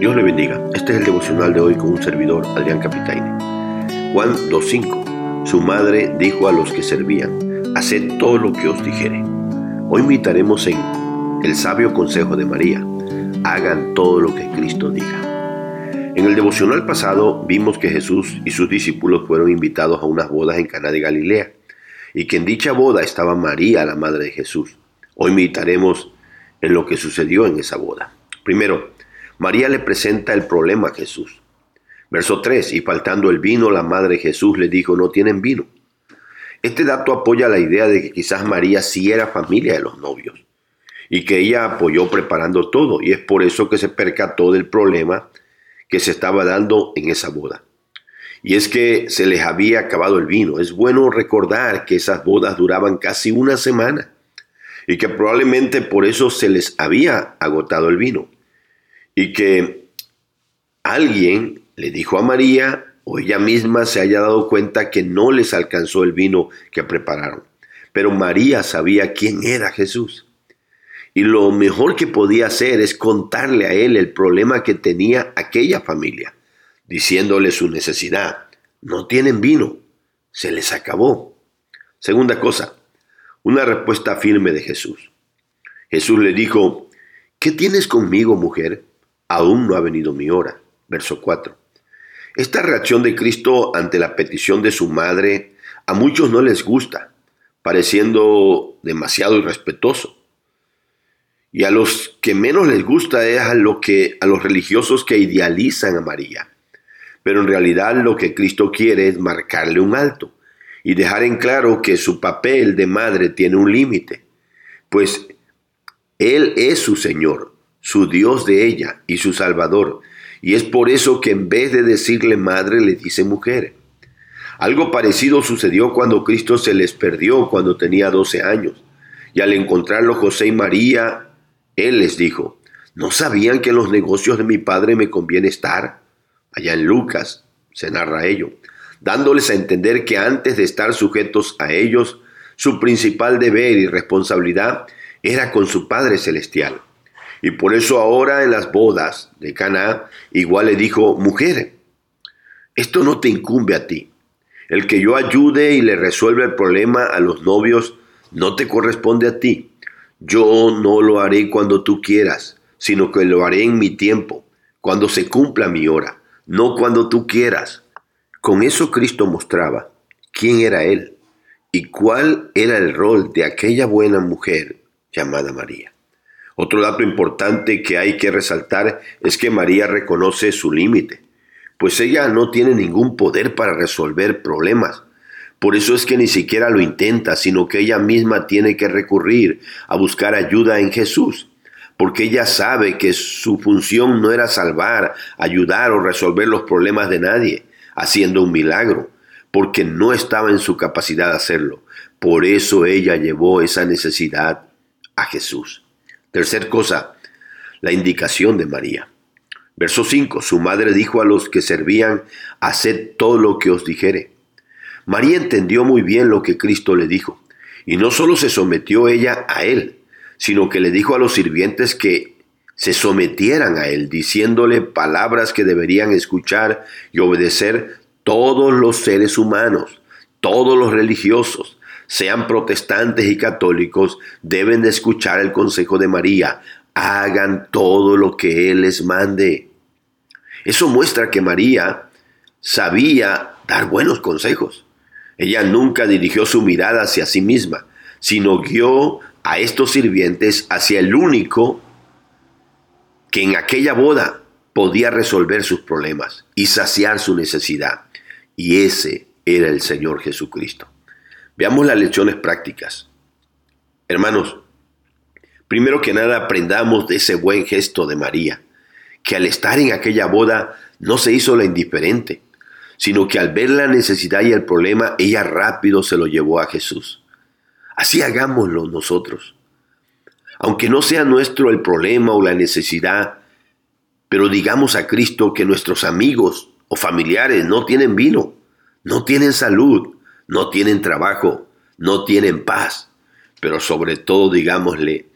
Dios le bendiga. Este es el devocional de hoy con un servidor, Adrián Capitaine. Juan 2.5. Su madre dijo a los que servían, haced todo lo que os dijere. Hoy meditaremos en el sabio consejo de María. Hagan todo lo que Cristo diga. En el devocional pasado vimos que Jesús y sus discípulos fueron invitados a unas bodas en Cana de Galilea y que en dicha boda estaba María, la madre de Jesús. Hoy meditaremos en lo que sucedió en esa boda. Primero, María le presenta el problema a Jesús. Verso 3, y faltando el vino, la madre Jesús le dijo, no tienen vino. Este dato apoya la idea de que quizás María sí era familia de los novios y que ella apoyó preparando todo y es por eso que se percató del problema que se estaba dando en esa boda. Y es que se les había acabado el vino. Es bueno recordar que esas bodas duraban casi una semana y que probablemente por eso se les había agotado el vino y que alguien le dijo a María o ella misma se haya dado cuenta que no les alcanzó el vino que prepararon. Pero María sabía quién era Jesús. Y lo mejor que podía hacer es contarle a él el problema que tenía aquella familia, diciéndole su necesidad. No tienen vino, se les acabó. Segunda cosa, una respuesta firme de Jesús. Jesús le dijo, ¿qué tienes conmigo, mujer? Aún no ha venido mi hora. Verso 4. Esta reacción de Cristo ante la petición de su madre a muchos no les gusta, pareciendo demasiado irrespetuoso. Y a los que menos les gusta es a, lo que, a los religiosos que idealizan a María. Pero en realidad lo que Cristo quiere es marcarle un alto y dejar en claro que su papel de madre tiene un límite, pues Él es su Señor, su Dios de ella y su Salvador. Y es por eso que en vez de decirle madre, le dice mujer. Algo parecido sucedió cuando Cristo se les perdió cuando tenía 12 años. Y al encontrarlo José y María, Él les dijo, ¿no sabían que en los negocios de mi Padre me conviene estar? Allá en Lucas se narra ello, dándoles a entender que antes de estar sujetos a ellos, su principal deber y responsabilidad era con su Padre Celestial. Y por eso ahora en las bodas de Cana, igual le dijo, mujer, esto no te incumbe a ti. El que yo ayude y le resuelva el problema a los novios no te corresponde a ti. Yo no lo haré cuando tú quieras, sino que lo haré en mi tiempo, cuando se cumpla mi hora, no cuando tú quieras. Con eso Cristo mostraba quién era Él y cuál era el rol de aquella buena mujer llamada María. Otro dato importante que hay que resaltar es que María reconoce su límite, pues ella no tiene ningún poder para resolver problemas. Por eso es que ni siquiera lo intenta, sino que ella misma tiene que recurrir a buscar ayuda en Jesús, porque ella sabe que su función no era salvar, ayudar o resolver los problemas de nadie, haciendo un milagro, porque no estaba en su capacidad de hacerlo. Por eso ella llevó esa necesidad a Jesús. Tercer cosa, la indicación de María. Verso 5, su madre dijo a los que servían, haced todo lo que os dijere. María entendió muy bien lo que Cristo le dijo, y no solo se sometió ella a él, sino que le dijo a los sirvientes que se sometieran a él, diciéndole palabras que deberían escuchar y obedecer todos los seres humanos, todos los religiosos, sean protestantes y católicos, deben de escuchar el consejo de María. Hagan todo lo que Él les mande. Eso muestra que María sabía dar buenos consejos. Ella nunca dirigió su mirada hacia sí misma, sino guió a estos sirvientes hacia el único que en aquella boda podía resolver sus problemas y saciar su necesidad. Y ese era el Señor Jesucristo. Veamos las lecciones prácticas. Hermanos, primero que nada aprendamos de ese buen gesto de María, que al estar en aquella boda no se hizo la indiferente, sino que al ver la necesidad y el problema, ella rápido se lo llevó a Jesús. Así hagámoslo nosotros. Aunque no sea nuestro el problema o la necesidad, pero digamos a Cristo que nuestros amigos o familiares no tienen vino, no tienen salud, no tienen trabajo, no tienen paz, pero sobre todo digámosle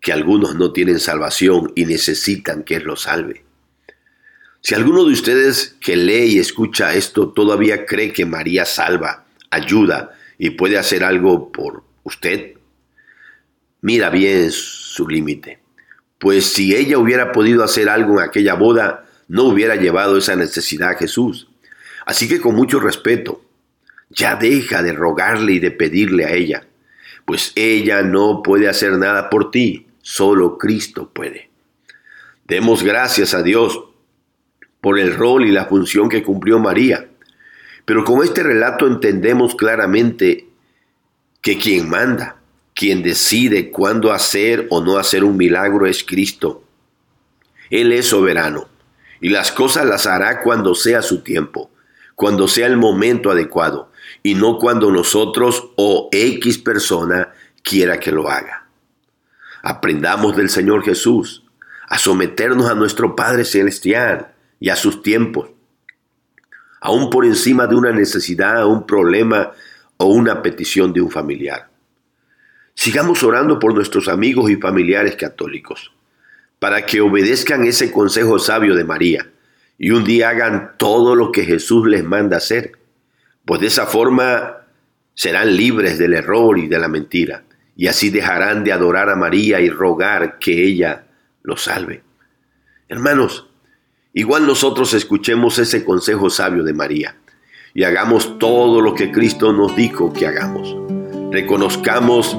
que algunos no tienen salvación y necesitan que Él los salve. Si alguno de ustedes que lee y escucha esto todavía cree que María salva, ayuda y puede hacer algo por usted, mira bien su límite. Pues si ella hubiera podido hacer algo en aquella boda, no hubiera llevado esa necesidad a Jesús. Así que con mucho respeto, ya deja de rogarle y de pedirle a ella, pues ella no puede hacer nada por ti, solo Cristo puede. Demos gracias a Dios por el rol y la función que cumplió María. Pero con este relato entendemos claramente que quien manda, quien decide cuándo hacer o no hacer un milagro es Cristo. Él es soberano y las cosas las hará cuando sea su tiempo, cuando sea el momento adecuado y no cuando nosotros o X persona quiera que lo haga. Aprendamos del Señor Jesús a someternos a nuestro Padre Celestial y a sus tiempos, aún por encima de una necesidad, un problema o una petición de un familiar. Sigamos orando por nuestros amigos y familiares católicos, para que obedezcan ese consejo sabio de María y un día hagan todo lo que Jesús les manda hacer, pues de esa forma serán libres del error y de la mentira, y así dejarán de adorar a María y rogar que ella los salve. Hermanos, igual nosotros escuchemos ese consejo sabio de María y hagamos todo lo que Cristo nos dijo que hagamos. Reconozcamos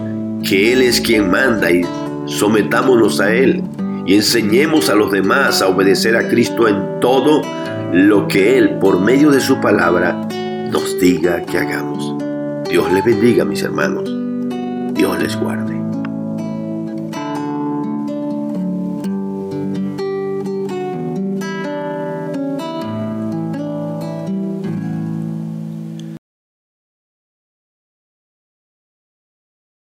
que Él es quien manda y sometámonos a Él y enseñemos a los demás a obedecer a Cristo en todo lo que Él, por medio de su palabra, nos diga que hagamos. Dios les bendiga, mis hermanos. Dios les guarde.